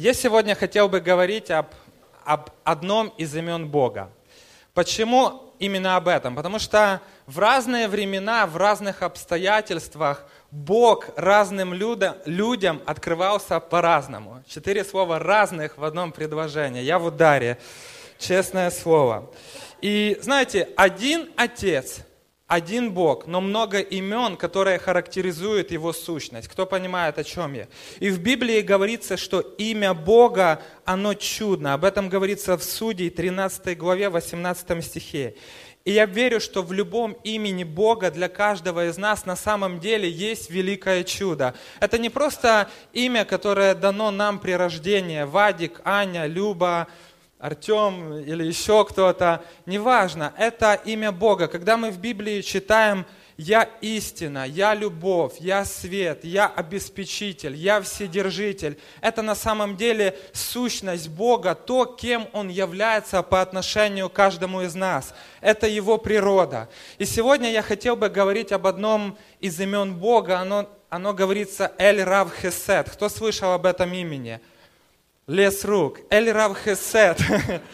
Я сегодня хотел бы говорить об, об одном из имен Бога. Почему именно об этом? Потому что в разные времена, в разных обстоятельствах Бог разным людям, людям открывался по-разному. Четыре слова разных в одном предложении. Я в ударе, честное слово. И знаете, один Отец – один Бог, но много имен, которые характеризуют Его сущность. Кто понимает, о чем я? И в Библии говорится, что имя Бога, оно чудно. Об этом говорится в Судей 13 главе 18 стихе. И я верю, что в любом имени Бога для каждого из нас на самом деле есть великое чудо. Это не просто имя, которое дано нам при рождении. Вадик, Аня, Люба, Артем или еще кто-то, неважно, это имя Бога. Когда мы в Библии читаем «Я истина», «Я любовь», «Я свет», «Я обеспечитель», «Я вседержитель», это на самом деле сущность Бога, то, кем Он является по отношению к каждому из нас. Это Его природа. И сегодня я хотел бы говорить об одном из имен Бога, оно, оно говорится Эль Рав Хесед. Кто слышал об этом имени? Лес рук. Эль Рав Хесед.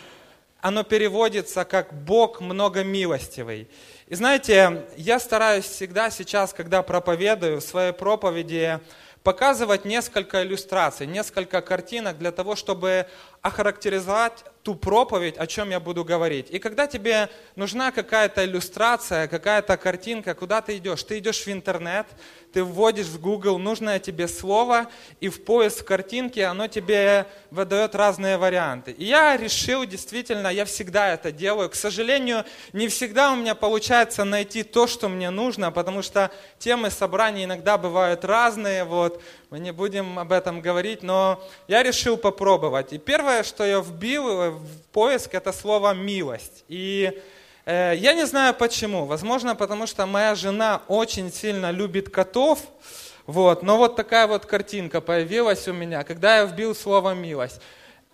Оно переводится как Бог многомилостивый. И знаете, я стараюсь всегда сейчас, когда проповедую в своей проповеди, показывать несколько иллюстраций, несколько картинок для того, чтобы охарактеризовать ту проповедь, о чем я буду говорить. И когда тебе нужна какая-то иллюстрация, какая-то картинка, куда ты идешь? Ты идешь в интернет, ты вводишь в Google нужное тебе слово, и в поиск картинки оно тебе выдает разные варианты. И я решил, действительно, я всегда это делаю. К сожалению, не всегда у меня получается найти то, что мне нужно, потому что темы собраний иногда бывают разные, вот, мы не будем об этом говорить, но я решил попробовать. И первое, что я вбил поиск, это слово «милость». И Э, я не знаю почему. Возможно, потому что моя жена очень сильно любит котов. Вот. Но вот такая вот картинка появилась у меня, когда я вбил слово «милость».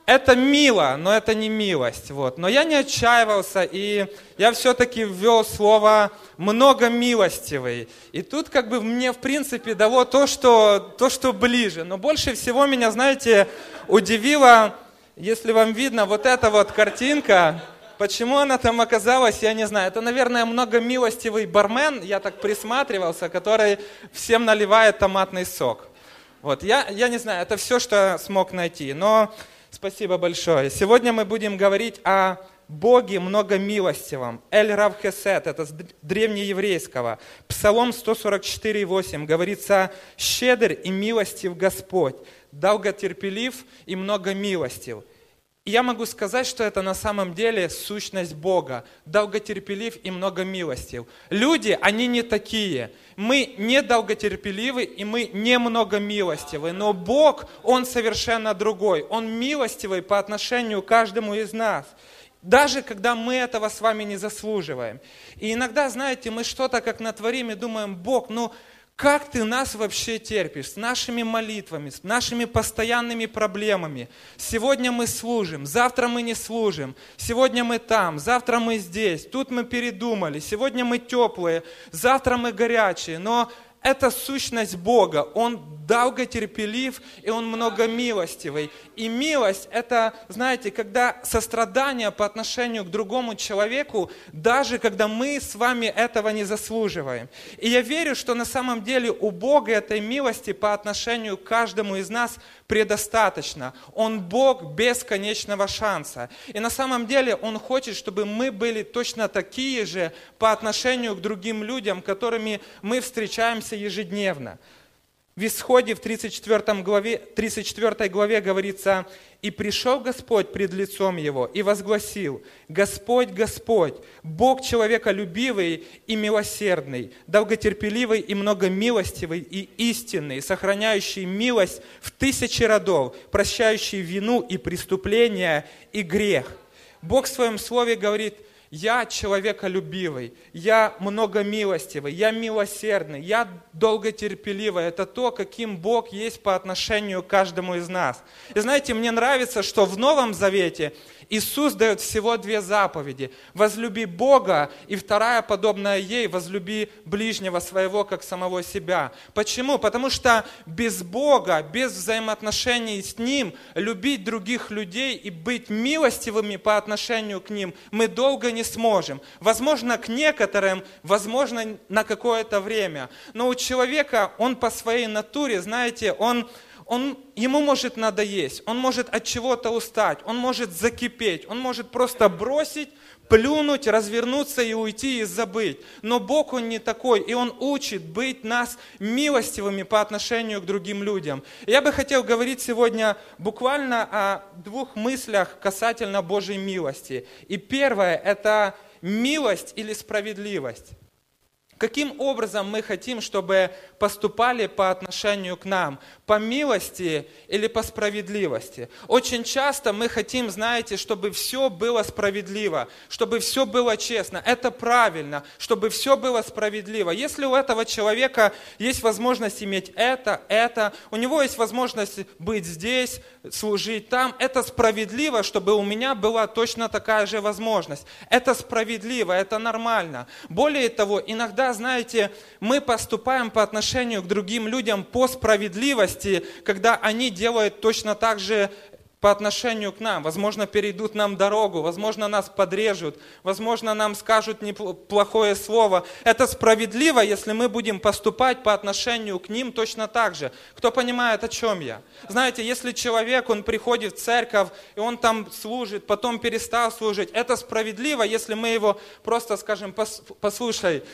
Это мило, но это не милость. Вот. Но я не отчаивался, и я все-таки ввел слово «многомилостивый». И тут как бы мне, в принципе, дало то что, то, что ближе. Но больше всего меня, знаете, удивило, если вам видно, вот эта вот картинка, Почему она там оказалась, я не знаю. Это, наверное, многомилостивый бармен, я так присматривался, который всем наливает томатный сок. Вот, я, я не знаю, это все, что смог найти. Но спасибо большое. Сегодня мы будем говорить о Боге многомилостивом. Эль Рав Хесет, это с древнееврейского. Псалом 144,8 говорится, «Щедр и милостив Господь, долготерпелив и многомилостив». И я могу сказать, что это на самом деле сущность Бога, долготерпелив и многомилостив. Люди, они не такие. Мы не долготерпеливы и мы не многомилостивы, но Бог, Он совершенно другой. Он милостивый по отношению к каждому из нас. Даже когда мы этого с вами не заслуживаем. И иногда, знаете, мы что-то как натворим и думаем, Бог, ну как ты нас вообще терпишь? С нашими молитвами, с нашими постоянными проблемами? Сегодня мы служим, завтра мы не служим, сегодня мы там, завтра мы здесь, тут мы передумали, сегодня мы теплые, завтра мы горячие, но это сущность Бога. Он долготерпелив, и Он многомилостивый. И милость – это, знаете, когда сострадание по отношению к другому человеку, даже когда мы с вами этого не заслуживаем. И я верю, что на самом деле у Бога этой милости по отношению к каждому из нас предостаточно. Он Бог бесконечного шанса. И на самом деле Он хочет, чтобы мы были точно такие же по отношению к другим людям, которыми мы встречаемся ежедневно. В Исходе в 34 главе, 34 главе говорится, «И пришел Господь пред лицом его и возгласил, Господь, Господь, Бог человеколюбивый и милосердный, долготерпеливый и многомилостивый и истинный, сохраняющий милость в тысячи родов, прощающий вину и преступления и грех». Бог в своем слове говорит – я человеколюбивый, я многомилостивый, я милосердный, я долготерпеливый. Это то, каким Бог есть по отношению к каждому из нас. И знаете, мне нравится, что в Новом Завете Иисус дает всего две заповеди. Возлюби Бога, и вторая, подобная ей, возлюби ближнего своего, как самого себя. Почему? Потому что без Бога, без взаимоотношений с Ним, любить других людей и быть милостивыми по отношению к ним мы долго не сможем. Возможно, к некоторым, возможно, на какое-то время. Но у человека, он по своей натуре, знаете, он он, ему может надоесть, он может от чего-то устать, он может закипеть, он может просто бросить, плюнуть, развернуться и уйти и забыть. Но Бог, Он не такой, и Он учит быть нас милостивыми по отношению к другим людям. Я бы хотел говорить сегодня буквально о двух мыслях касательно Божьей милости. И первое – это милость или справедливость. Каким образом мы хотим, чтобы поступали по отношению к нам? По милости или по справедливости? Очень часто мы хотим, знаете, чтобы все было справедливо, чтобы все было честно. Это правильно, чтобы все было справедливо. Если у этого человека есть возможность иметь это, это, у него есть возможность быть здесь, служить там, это справедливо, чтобы у меня была точно такая же возможность. Это справедливо, это нормально. Более того, иногда знаете, мы поступаем по отношению к другим людям по справедливости, когда они делают точно так же по отношению к нам. Возможно, перейдут нам дорогу, возможно, нас подрежут, возможно, нам скажут неплохое слово. Это справедливо, если мы будем поступать по отношению к ним точно так же. Кто понимает, о чем я? Знаете, если человек, он приходит в церковь, и он там служит, потом перестал служить, это справедливо, если мы его просто скажем, послушай,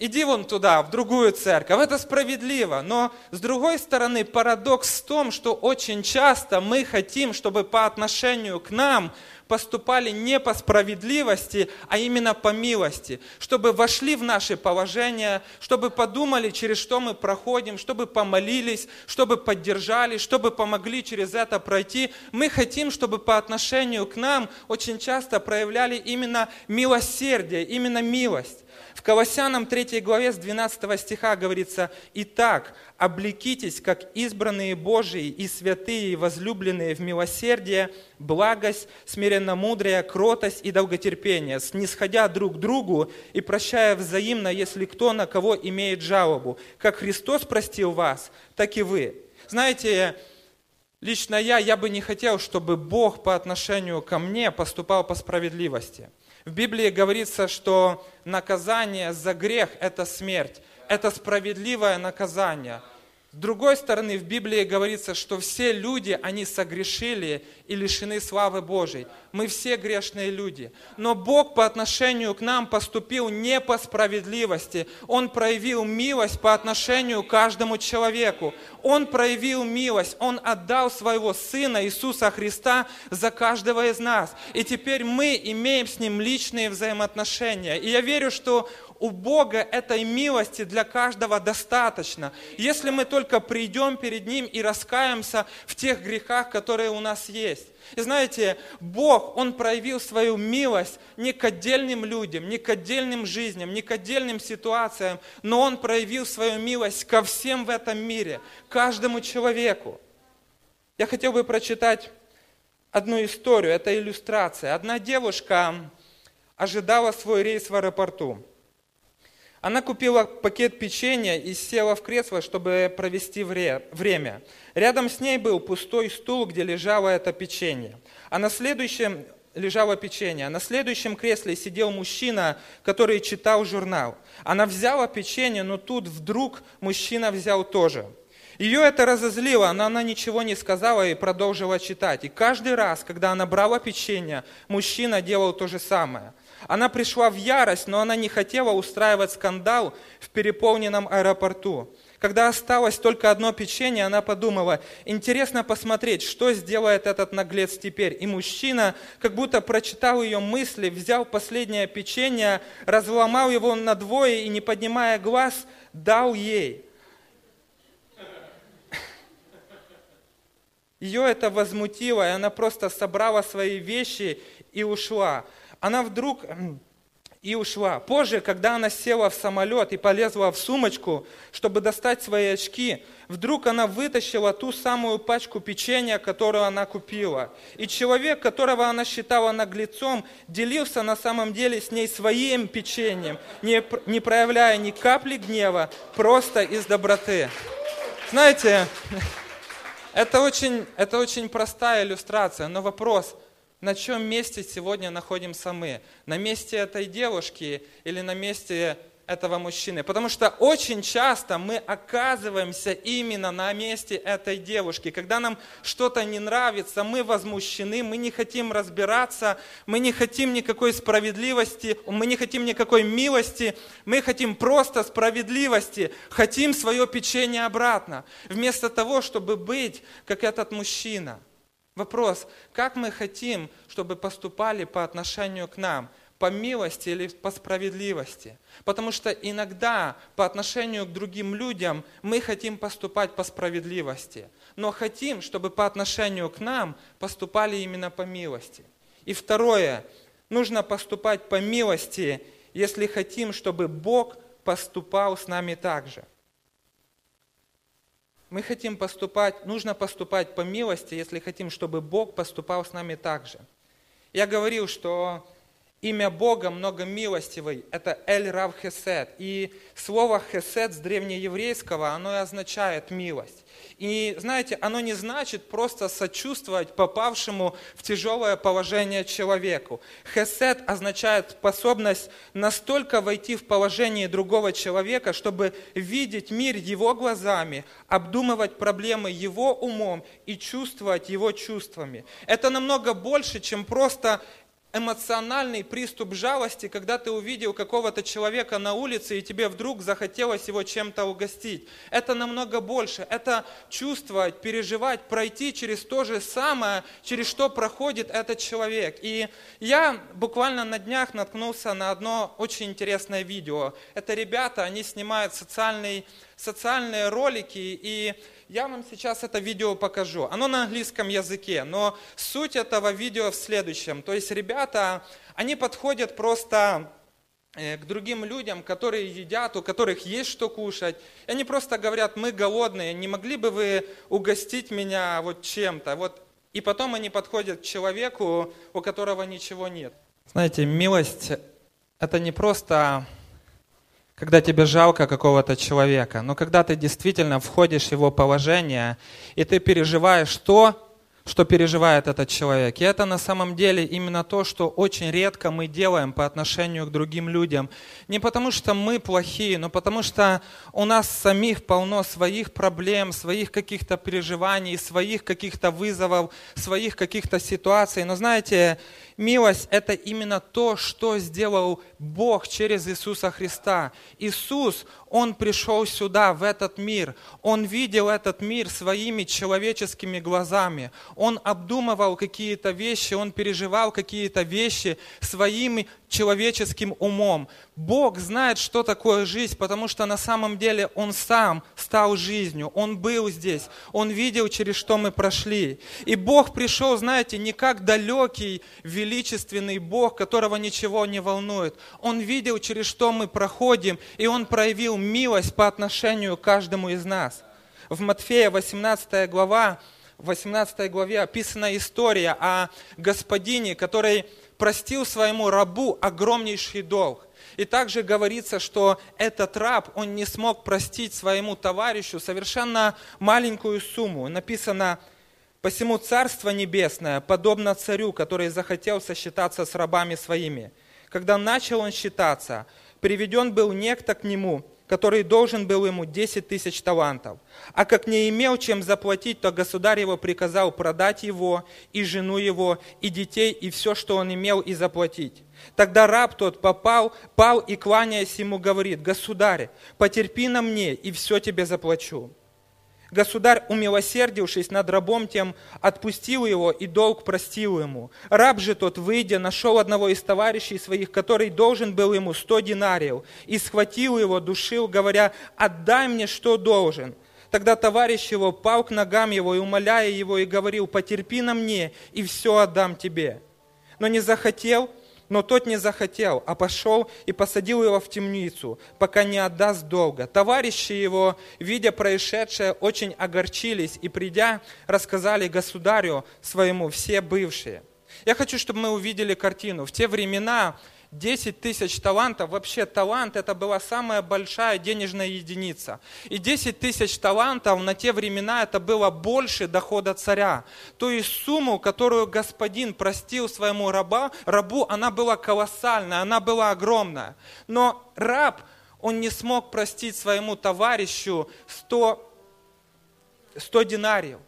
иди вон туда, в другую церковь. Это справедливо. Но с другой стороны, парадокс в том, что очень часто мы хотим, чтобы по отношению к нам поступали не по справедливости, а именно по милости, чтобы вошли в наше положение, чтобы подумали, через что мы проходим, чтобы помолились, чтобы поддержали, чтобы помогли через это пройти. Мы хотим, чтобы по отношению к нам очень часто проявляли именно милосердие, именно милость. В Колоссянам 3 главе с 12 стиха говорится, «Итак, облекитесь, как избранные Божии и святые, и возлюбленные в милосердие, благость, смиренно-мудрая, кротость и долготерпение, снисходя друг другу и прощая взаимно, если кто на кого имеет жалобу. Как Христос простил вас, так и вы». Знаете, лично я, я бы не хотел, чтобы Бог по отношению ко мне поступал по справедливости – в Библии говорится, что наказание за грех – это смерть. Это справедливое наказание. С другой стороны, в Библии говорится, что все люди, они согрешили и лишены славы Божьей. Мы все грешные люди. Но Бог по отношению к нам поступил не по справедливости. Он проявил милость по отношению к каждому человеку. Он проявил милость. Он отдал своего Сына Иисуса Христа за каждого из нас. И теперь мы имеем с Ним личные взаимоотношения. И я верю, что у Бога этой милости для каждого достаточно. Если мы только придем перед Ним и раскаемся в тех грехах, которые у нас есть. И знаете, Бог, Он проявил свою милость не к отдельным людям, не к отдельным жизням, не к отдельным ситуациям, но Он проявил свою милость ко всем в этом мире, каждому человеку. Я хотел бы прочитать одну историю, это иллюстрация. Одна девушка ожидала свой рейс в аэропорту. Она купила пакет печенья и села в кресло, чтобы провести время. Рядом с ней был пустой стул, где лежало это печенье. А на следующем лежало печенье. А на следующем кресле сидел мужчина, который читал журнал. Она взяла печенье, но тут вдруг мужчина взял тоже. Ее это разозлило, но она ничего не сказала и продолжила читать. И каждый раз, когда она брала печенье, мужчина делал то же самое. Она пришла в ярость, но она не хотела устраивать скандал в переполненном аэропорту. Когда осталось только одно печенье, она подумала, интересно посмотреть, что сделает этот наглец теперь. И мужчина, как будто прочитал ее мысли, взял последнее печенье, разломал его на двое и, не поднимая глаз, дал ей. Ее это возмутило, и она просто собрала свои вещи и ушла она вдруг и ушла. Позже, когда она села в самолет и полезла в сумочку, чтобы достать свои очки, вдруг она вытащила ту самую пачку печенья, которую она купила. И человек, которого она считала наглецом, делился на самом деле с ней своим печеньем, не, не проявляя ни капли гнева, просто из доброты. Знаете, это очень, это очень простая иллюстрация, но вопрос – на чем месте сегодня находимся мы? На месте этой девушки или на месте этого мужчины? Потому что очень часто мы оказываемся именно на месте этой девушки. Когда нам что-то не нравится, мы возмущены, мы не хотим разбираться, мы не хотим никакой справедливости, мы не хотим никакой милости, мы хотим просто справедливости, хотим свое печенье обратно. Вместо того, чтобы быть как этот мужчина – Вопрос, как мы хотим, чтобы поступали по отношению к нам, по милости или по справедливости? Потому что иногда по отношению к другим людям мы хотим поступать по справедливости, но хотим, чтобы по отношению к нам поступали именно по милости. И второе, нужно поступать по милости, если хотим, чтобы Бог поступал с нами так же мы хотим поступать, нужно поступать по милости, если хотим, чтобы Бог поступал с нами так же. Я говорил, что имя Бога многомилостивый – это Эль Рав Хесед. И слово Хесед с древнееврейского, оно и означает милость. И знаете, оно не значит просто сочувствовать попавшему в тяжелое положение человеку. Хесед означает способность настолько войти в положение другого человека, чтобы видеть мир его глазами, обдумывать проблемы его умом и чувствовать его чувствами. Это намного больше, чем просто эмоциональный приступ жалости, когда ты увидел какого-то человека на улице, и тебе вдруг захотелось его чем-то угостить. Это намного больше. Это чувствовать, переживать, пройти через то же самое, через что проходит этот человек. И я буквально на днях наткнулся на одно очень интересное видео. Это ребята, они снимают социальный, социальные ролики, и я вам сейчас это видео покажу. Оно на английском языке, но суть этого видео в следующем. То есть ребята, они подходят просто э, к другим людям, которые едят, у которых есть что кушать. И они просто говорят, мы голодные, не могли бы вы угостить меня вот чем-то? Вот. И потом они подходят к человеку, у которого ничего нет. Знаете, милость – это не просто когда тебе жалко какого-то человека, но когда ты действительно входишь в его положение, и ты переживаешь то, что переживает этот человек. И это на самом деле именно то, что очень редко мы делаем по отношению к другим людям. Не потому что мы плохие, но потому что у нас самих полно своих проблем, своих каких-то переживаний, своих каких-то вызовов, своих каких-то ситуаций. Но знаете, Милость – это именно то, что сделал Бог через Иисуса Христа. Иисус, Он пришел сюда, в этот мир. Он видел этот мир своими человеческими глазами. Он обдумывал какие-то вещи, Он переживал какие-то вещи своими человеческим умом. Бог знает, что такое жизнь, потому что на самом деле Он сам стал жизнью, Он был здесь, Он видел, через что мы прошли. И Бог пришел, знаете, не как далекий, величественный Бог, которого ничего не волнует. Он видел, через что мы проходим, и Он проявил милость по отношению к каждому из нас. В Матфея 18 глава, в 18 главе описана история о господине, который простил своему рабу огромнейший долг. И также говорится, что этот раб, он не смог простить своему товарищу совершенно маленькую сумму. Написано, «Посему Царство Небесное подобно царю, который захотел сосчитаться с рабами своими. Когда начал он считаться, приведен был некто к нему, который должен был ему 10 тысяч талантов. А как не имел чем заплатить, то государь его приказал продать его, и жену его, и детей, и все, что он имел, и заплатить. Тогда раб тот попал, пал и, кланяясь ему, говорит, «Государь, потерпи на мне, и все тебе заплачу». Государь, умилосердившись над рабом тем, отпустил его и долг простил ему. Раб же тот, выйдя, нашел одного из товарищей своих, который должен был ему сто динариев, и схватил его, душил, говоря, «Отдай мне, что должен». Тогда товарищ его пал к ногам его и, умоляя его, и говорил, «Потерпи на мне, и все отдам тебе». Но не захотел, Но тот не захотел, а пошел и посадил его в темницу, пока не отдаст долга. Товарищи его, видя происшедшее, очень огорчились и, придя, рассказали государю своему все бывшие. Я хочу, чтобы мы увидели картину. В те времена 10 тысяч талантов, вообще талант это была самая большая денежная единица. И 10 тысяч талантов на те времена это было больше дохода царя. То есть сумму, которую господин простил своему раба, рабу, она была колоссальная, она была огромная. Но раб, он не смог простить своему товарищу 100, 100 динариев.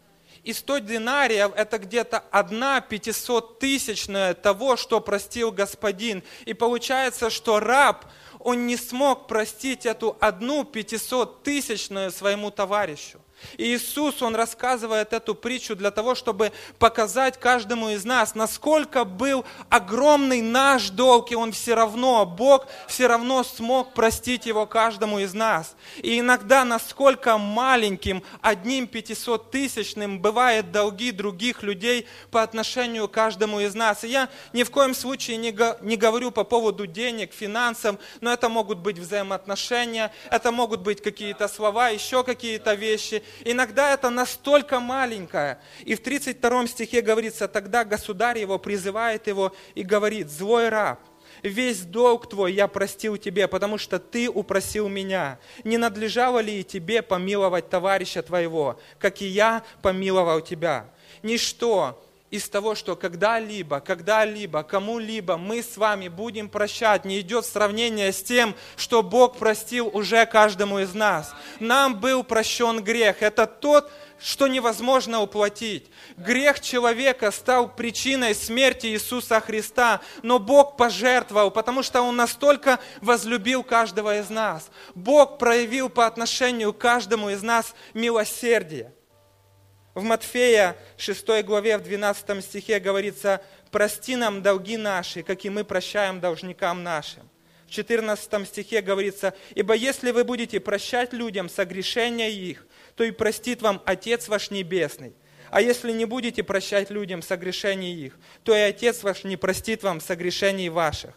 И 100 динариев – это где-то одна пятисоттысячная того, что простил господин. И получается, что раб, он не смог простить эту одну пятисоттысячную своему товарищу. И Иисус, Он рассказывает эту притчу для того, чтобы показать каждому из нас, насколько был огромный наш долг, и Он все равно, Бог все равно смог простить его каждому из нас. И иногда, насколько маленьким, одним пятисоттысячным бывает долги других людей по отношению к каждому из нас. И я ни в коем случае не, не говорю по поводу денег, финансов, но это могут быть взаимоотношения, это могут быть какие-то слова, еще какие-то вещи. Иногда это настолько маленькое. И в 32 стихе говорится, тогда государь его призывает его и говорит, злой раб, весь долг твой я простил тебе, потому что ты упросил меня. Не надлежало ли и тебе помиловать товарища твоего, как и я помиловал тебя? Ничто из того, что когда-либо, когда-либо, кому-либо мы с вами будем прощать, не идет сравнение с тем, что Бог простил уже каждому из нас. Нам был прощен грех. Это тот, что невозможно уплатить. Грех человека стал причиной смерти Иисуса Христа, но Бог пожертвовал, потому что Он настолько возлюбил каждого из нас. Бог проявил по отношению к каждому из нас милосердие. В Матфея 6 главе, в 12 стихе говорится, «Прости нам долги наши, как и мы прощаем должникам нашим». В 14 стихе говорится, «Ибо если вы будете прощать людям согрешения их, то и простит вам Отец ваш Небесный. А если не будете прощать людям согрешений их, то и Отец ваш не простит вам согрешений ваших».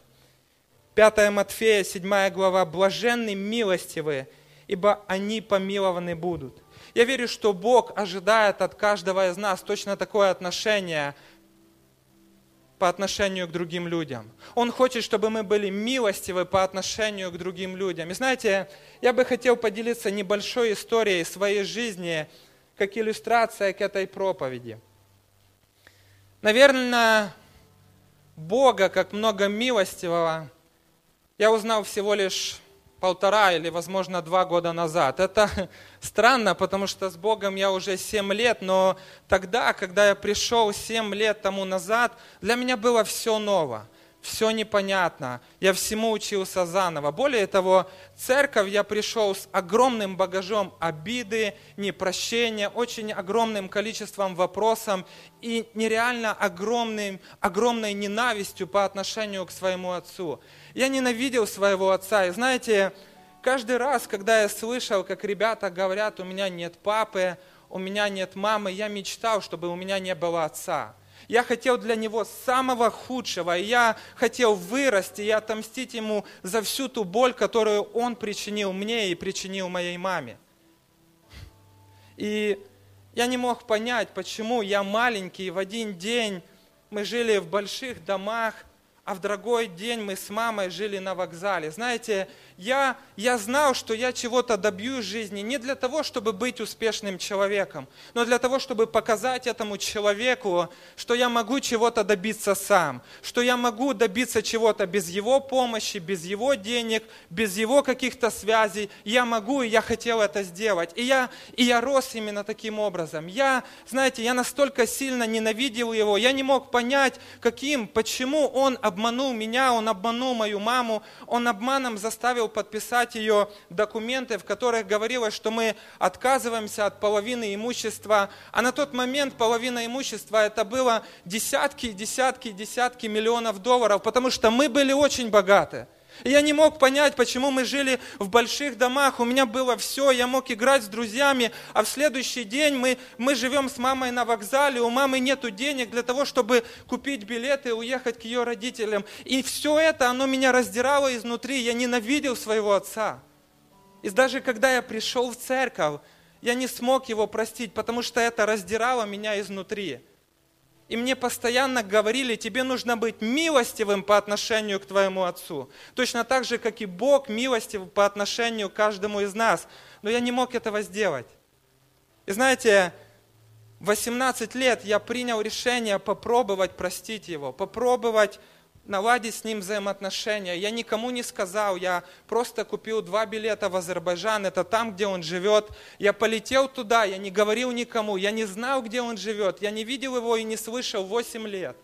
5 Матфея, 7 глава, «Блаженны милостивые, ибо они помилованы будут». Я верю, что Бог ожидает от каждого из нас точно такое отношение по отношению к другим людям. Он хочет, чтобы мы были милостивы по отношению к другим людям. И знаете, я бы хотел поделиться небольшой историей своей жизни, как иллюстрация к этой проповеди. Наверное, Бога, как много милостивого, я узнал всего лишь полтора или, возможно, два года назад. Это странно, потому что с Богом я уже семь лет, но тогда, когда я пришел семь лет тому назад, для меня было все ново все непонятно, я всему учился заново. Более того, церковь я пришел с огромным багажом обиды, непрощения, очень огромным количеством вопросов и нереально огромным, огромной ненавистью по отношению к своему отцу. Я ненавидел своего отца, и знаете, каждый раз, когда я слышал, как ребята говорят, у меня нет папы, у меня нет мамы, я мечтал, чтобы у меня не было отца. Я хотел для него самого худшего, и я хотел вырасти и отомстить ему за всю ту боль, которую он причинил мне и причинил моей маме. И я не мог понять, почему я маленький, в один день мы жили в больших домах, а в другой день мы с мамой жили на вокзале. Знаете, я, я знал, что я чего-то добьюсь в жизни не для того, чтобы быть успешным человеком, но для того, чтобы показать этому человеку, что я могу чего-то добиться сам, что я могу добиться чего-то без его помощи, без его денег, без его каких-то связей. Я могу, и я хотел это сделать. И я, и я рос именно таким образом. Я, знаете, я настолько сильно ненавидел его, я не мог понять, каким, почему он обманул меня, он обманул мою маму, он обманом заставил подписать ее документы, в которых говорилось, что мы отказываемся от половины имущества. А на тот момент половина имущества это было десятки, десятки, десятки миллионов долларов, потому что мы были очень богаты. И я не мог понять, почему мы жили в больших домах, у меня было все, я мог играть с друзьями, а в следующий день мы, мы живем с мамой на вокзале, у мамы нет денег для того, чтобы купить билеты и уехать к ее родителям. И все это, оно меня раздирало изнутри, я ненавидел своего отца. И даже когда я пришел в церковь, я не смог его простить, потому что это раздирало меня изнутри. И мне постоянно говорили, тебе нужно быть милостивым по отношению к твоему отцу. Точно так же, как и Бог милостив по отношению к каждому из нас. Но я не мог этого сделать. И знаете, в 18 лет я принял решение попробовать простить его, попробовать наладить с ним взаимоотношения. Я никому не сказал, я просто купил два билета в Азербайджан, это там, где он живет. Я полетел туда, я не говорил никому, я не знал, где он живет, я не видел его и не слышал 8 лет.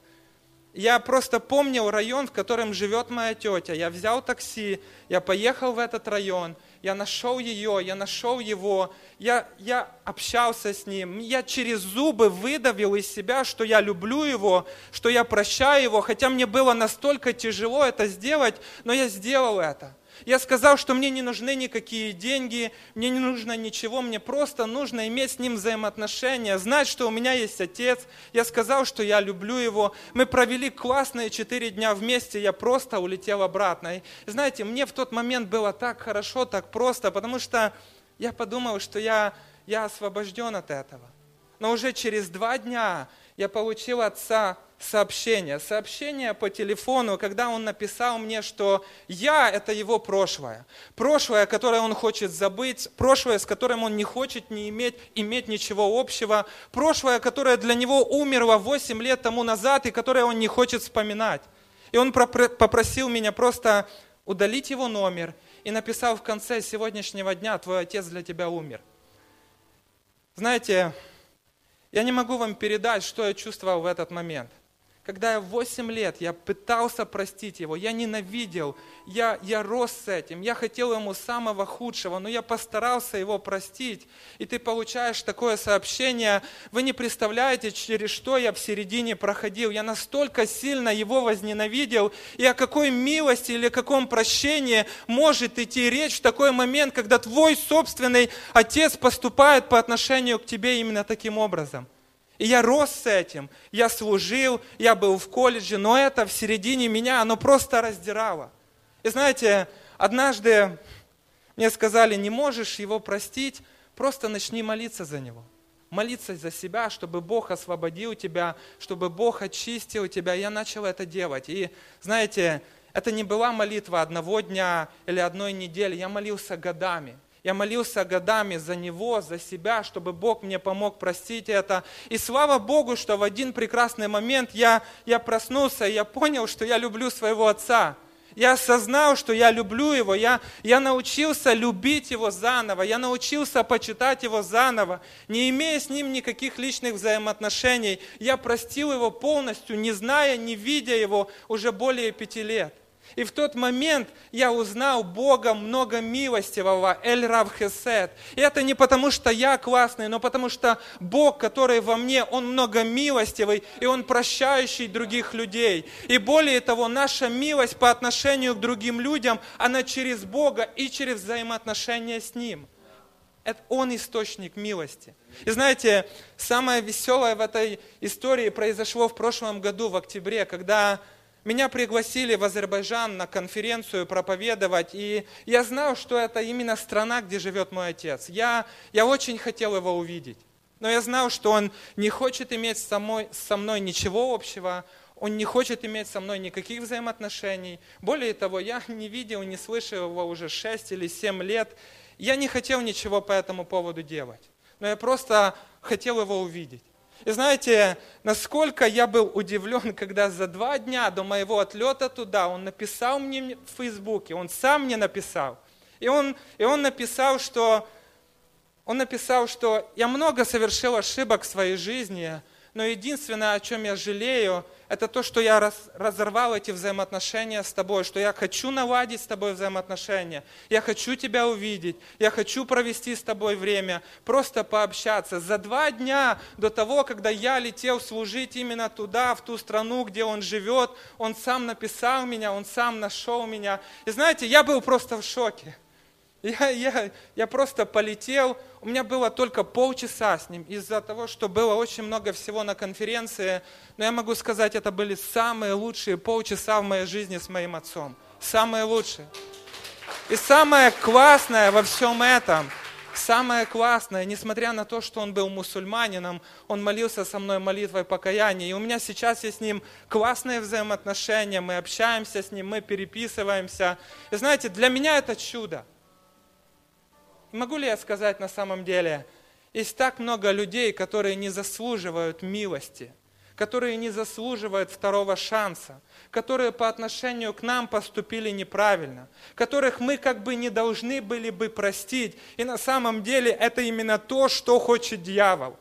Я просто помнил район, в котором живет моя тетя. Я взял такси, я поехал в этот район – я нашел ее, я нашел его, я, я общался с ним, я через зубы выдавил из себя, что я люблю его, что я прощаю его, хотя мне было настолько тяжело это сделать, но я сделал это. Я сказал, что мне не нужны никакие деньги, мне не нужно ничего, мне просто нужно иметь с ним взаимоотношения, знать, что у меня есть отец. Я сказал, что я люблю его. Мы провели классные четыре дня вместе, я просто улетел обратно. И знаете, мне в тот момент было так хорошо, так просто, потому что я подумал, что я, я освобожден от этого. Но уже через два дня я получил отца сообщение, сообщение по телефону, когда он написал мне, что я – это его прошлое. Прошлое, которое он хочет забыть, прошлое, с которым он не хочет не иметь, иметь ничего общего, прошлое, которое для него умерло 8 лет тому назад и которое он не хочет вспоминать. И он попросил меня просто удалить его номер и написал в конце сегодняшнего дня «Твой отец для тебя умер». Знаете, я не могу вам передать, что я чувствовал в этот момент когда я 8 лет, я пытался простить его, я ненавидел, я, я рос с этим, я хотел ему самого худшего, но я постарался его простить. И ты получаешь такое сообщение, вы не представляете, через что я в середине проходил. Я настолько сильно его возненавидел, и о какой милости или каком прощении может идти речь в такой момент, когда твой собственный отец поступает по отношению к тебе именно таким образом. И я рос с этим, я служил, я был в колледже, но это в середине меня, оно просто раздирало. И знаете, однажды мне сказали, не можешь его простить, просто начни молиться за него. Молиться за себя, чтобы Бог освободил тебя, чтобы Бог очистил тебя. Я начал это делать. И знаете, это не была молитва одного дня или одной недели, я молился годами. Я молился годами за него, за себя, чтобы Бог мне помог простить это. И слава Богу, что в один прекрасный момент я, я проснулся, и я понял, что я люблю своего отца. Я осознал, что я люблю его, я, я научился любить его заново, я научился почитать его заново, не имея с ним никаких личных взаимоотношений. Я простил его полностью, не зная, не видя его уже более пяти лет. И в тот момент я узнал Бога много милостивого, Эль Рав Хесед. И это не потому, что я классный, но потому что Бог, который во мне, Он много милостивый, и Он прощающий других людей. И более того, наша милость по отношению к другим людям, она через Бога и через взаимоотношения с Ним. Это Он источник милости. И знаете, самое веселое в этой истории произошло в прошлом году, в октябре, когда меня пригласили в Азербайджан на конференцию проповедовать, и я знал, что это именно страна, где живет мой отец. Я, я очень хотел его увидеть, но я знал, что он не хочет иметь со мной, со мной ничего общего, он не хочет иметь со мной никаких взаимоотношений. Более того, я не видел, не слышал его уже 6 или 7 лет. Я не хотел ничего по этому поводу делать, но я просто хотел его увидеть. И знаете, насколько я был удивлен, когда за два дня до моего отлета туда он написал мне в Фейсбуке, он сам мне написал. И он, и он написал, что он написал, что я много совершил ошибок в своей жизни, но единственное, о чем я жалею, это то, что я раз, разорвал эти взаимоотношения с тобой, что я хочу наладить с тобой взаимоотношения, я хочу тебя увидеть, я хочу провести с тобой время, просто пообщаться. За два дня до того, когда я летел служить именно туда, в ту страну, где он живет, он сам написал меня, он сам нашел меня. И знаете, я был просто в шоке. Я, я, я просто полетел, у меня было только полчаса с ним из-за того, что было очень много всего на конференции. Но я могу сказать, это были самые лучшие полчаса в моей жизни с моим отцом. Самые лучшие. И самое классное во всем этом, самое классное, несмотря на то, что он был мусульманином, он молился со мной молитвой покаяния. И у меня сейчас есть с ним классные взаимоотношения, мы общаемся с ним, мы переписываемся. И знаете, для меня это чудо. Могу ли я сказать на самом деле, есть так много людей, которые не заслуживают милости, которые не заслуживают второго шанса, которые по отношению к нам поступили неправильно, которых мы как бы не должны были бы простить. И на самом деле это именно то, что хочет дьявол.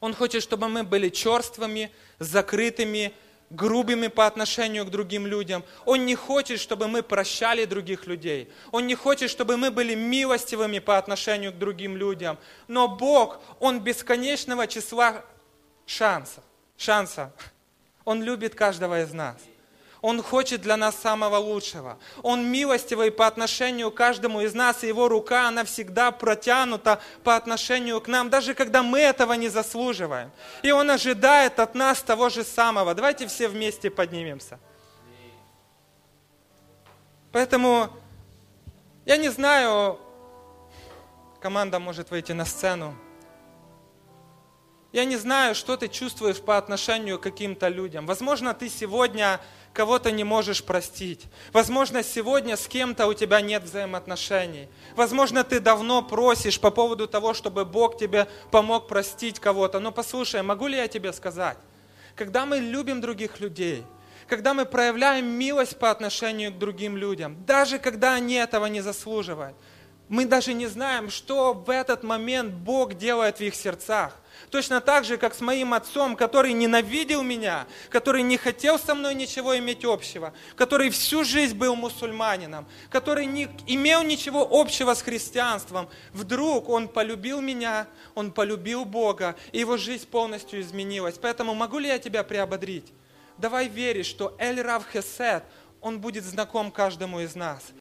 Он хочет, чтобы мы были черствыми, закрытыми, грубыми по отношению к другим людям. Он не хочет, чтобы мы прощали других людей. Он не хочет, чтобы мы были милостивыми по отношению к другим людям. Но Бог, Он бесконечного числа шансов. Шанса. Он любит каждого из нас. Он хочет для нас самого лучшего. Он милостивый по отношению к каждому из нас, и Его рука, она всегда протянута по отношению к нам, даже когда мы этого не заслуживаем. И Он ожидает от нас того же самого. Давайте все вместе поднимемся. Поэтому я не знаю, команда может выйти на сцену. Я не знаю, что ты чувствуешь по отношению к каким-то людям. Возможно, ты сегодня кого-то не можешь простить. Возможно, сегодня с кем-то у тебя нет взаимоотношений. Возможно, ты давно просишь по поводу того, чтобы Бог тебе помог простить кого-то. Но послушай, могу ли я тебе сказать, когда мы любим других людей, когда мы проявляем милость по отношению к другим людям, даже когда они этого не заслуживают, мы даже не знаем, что в этот момент Бог делает в их сердцах. Точно так же, как с моим отцом, который ненавидел меня, который не хотел со мной ничего иметь общего, который всю жизнь был мусульманином, который не имел ничего общего с христианством. Вдруг он полюбил меня, он полюбил Бога, и его жизнь полностью изменилась. Поэтому могу ли я тебя приободрить? Давай верить, что Эль Рав Хесед, он будет знаком каждому из нас.